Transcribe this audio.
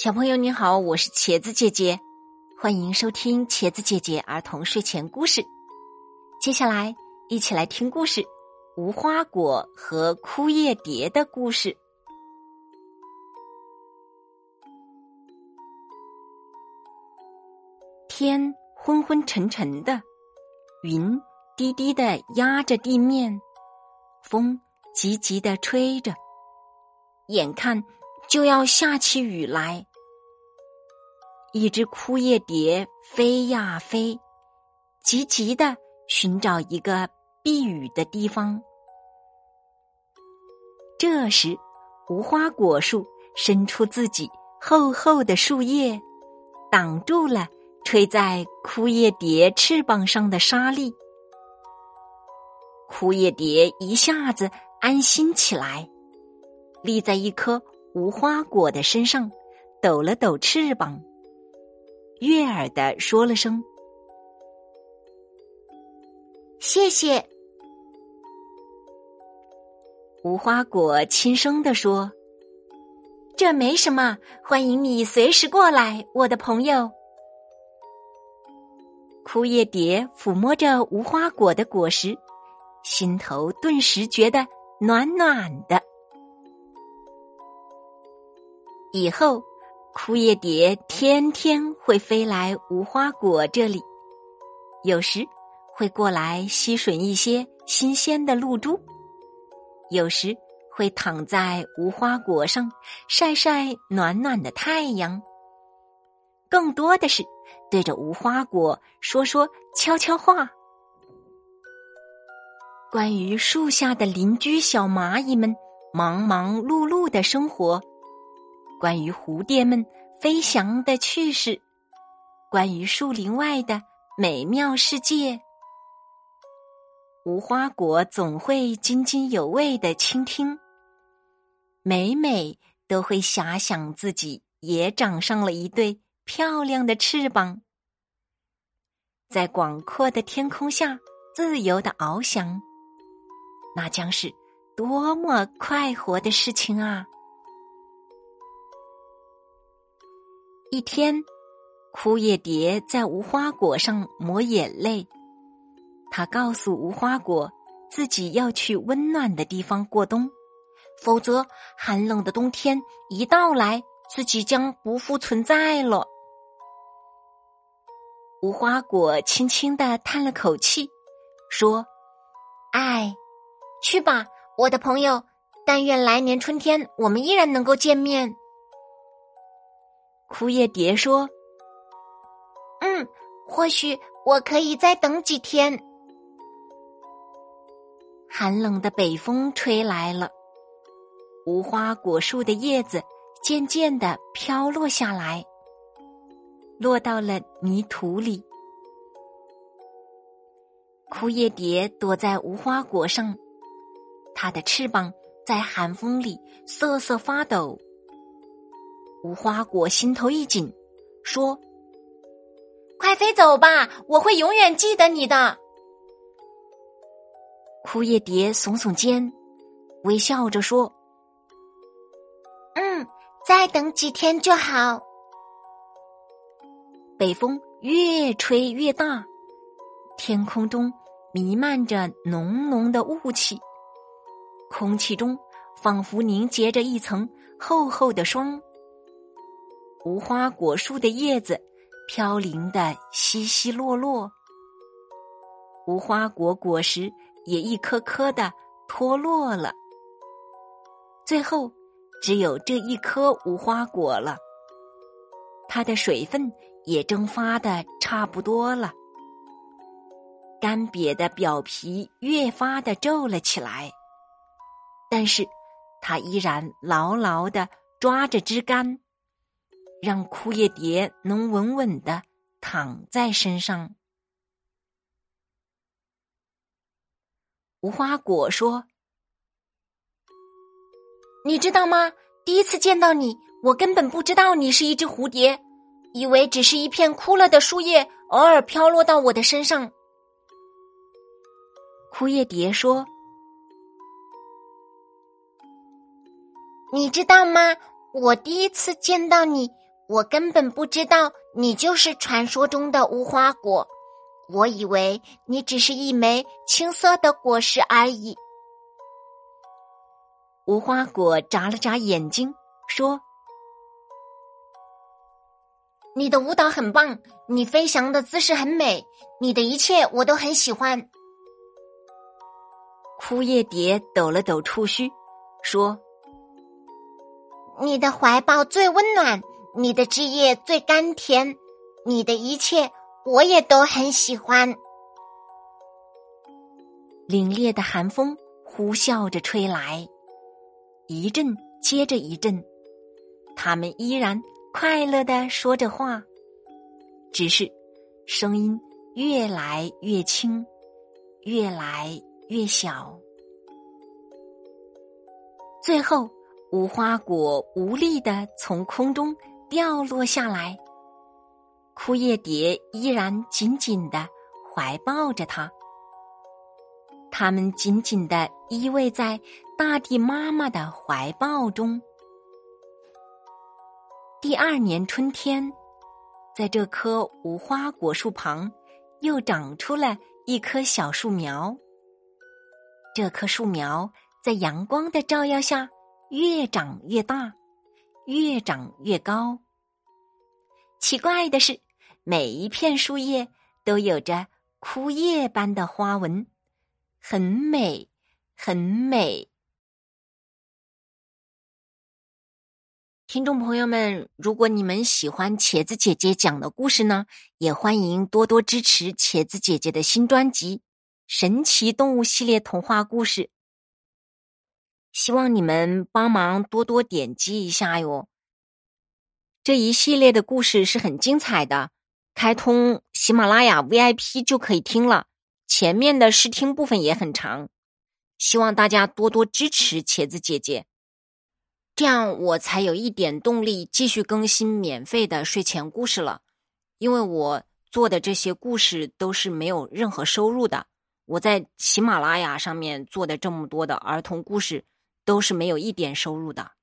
小朋友你好，我是茄子姐姐，欢迎收听茄子姐姐儿童睡前故事。接下来一起来听故事《无花果和枯叶蝶的故事》。天昏昏沉沉的，云低低的压着地面，风急急的吹着，眼看就要下起雨来。一只枯叶蝶飞呀飞，急急的寻找一个避雨的地方。这时，无花果树伸出自己厚厚的树叶，挡住了吹在枯叶蝶翅膀上的沙粒。枯叶蝶一下子安心起来，立在一颗无花果的身上，抖了抖翅膀。悦耳的说了声：“谢谢。”无花果轻声的说：“这没什么，欢迎你随时过来，我的朋友。”枯叶蝶抚摸着无花果的果实，心头顿时觉得暖暖的。以后。枯叶蝶天天会飞来无花果这里，有时会过来吸吮一些新鲜的露珠，有时会躺在无花果上晒晒暖暖的太阳，更多的是对着无花果说说悄悄话。关于树下的邻居小蚂蚁们忙忙碌碌的生活。关于蝴蝶们飞翔的趣事，关于树林外的美妙世界，无花果总会津津有味的倾听，每每都会遐想自己也长上了一对漂亮的翅膀，在广阔的天空下自由的翱翔，那将是多么快活的事情啊！一天，枯叶蝶在无花果上抹眼泪。他告诉无花果，自己要去温暖的地方过冬，否则寒冷的冬天一到来，自己将不复存在了。无花果轻轻的叹了口气，说：“哎，去吧，我的朋友。但愿来年春天，我们依然能够见面。”枯叶蝶说：“嗯，或许我可以再等几天。”寒冷的北风吹来了，无花果树的叶子渐渐的飘落下来，落到了泥土里。枯叶蝶躲在无花果上，它的翅膀在寒风里瑟瑟发抖。无花果心头一紧，说：“快飞走吧，我会永远记得你的。”枯叶蝶耸耸肩，微笑着说：“嗯，再等几天就好。”北风越吹越大，天空中弥漫着浓浓的雾气，空气中仿佛凝结着一层厚厚的霜。无花果树的叶子飘零的稀稀落落，无花果果实也一颗颗的脱落了。最后，只有这一颗无花果了，它的水分也蒸发的差不多了，干瘪的表皮越发的皱了起来，但是它依然牢牢的抓着枝干。让枯叶蝶能稳稳的躺在身上。无花果说：“你知道吗？第一次见到你，我根本不知道你是一只蝴蝶，以为只是一片枯了的树叶，偶尔飘落到我的身上。”枯叶蝶说：“你知道吗？我第一次见到你。”我根本不知道你就是传说中的无花果，我以为你只是一枚青色的果实而已。无花果眨了眨眼睛，说：“你的舞蹈很棒，你飞翔的姿势很美，你的一切我都很喜欢。”枯叶蝶抖了抖触须，说：“你的怀抱最温暖。”你的枝叶最甘甜，你的一切我也都很喜欢。凛冽的寒风呼啸着吹来，一阵接着一阵，他们依然快乐的说着话，只是声音越来越轻，越来越小，最后无花果无力的从空中。掉落下来，枯叶蝶依然紧紧的怀抱着它。它们紧紧的依偎在大地妈妈的怀抱中。第二年春天，在这棵无花果树旁，又长出了一棵小树苗。这棵树苗在阳光的照耀下，越长越大。越长越高。奇怪的是，每一片树叶都有着枯叶般的花纹，很美，很美。听众朋友们，如果你们喜欢茄子姐姐讲的故事呢，也欢迎多多支持茄子姐姐的新专辑《神奇动物系列童话故事》。希望你们帮忙多多点击一下哟。这一系列的故事是很精彩的，开通喜马拉雅 VIP 就可以听了。前面的试听部分也很长，希望大家多多支持茄子姐姐，这样我才有一点动力继续更新免费的睡前故事了。因为我做的这些故事都是没有任何收入的，我在喜马拉雅上面做的这么多的儿童故事。都是没有一点收入的。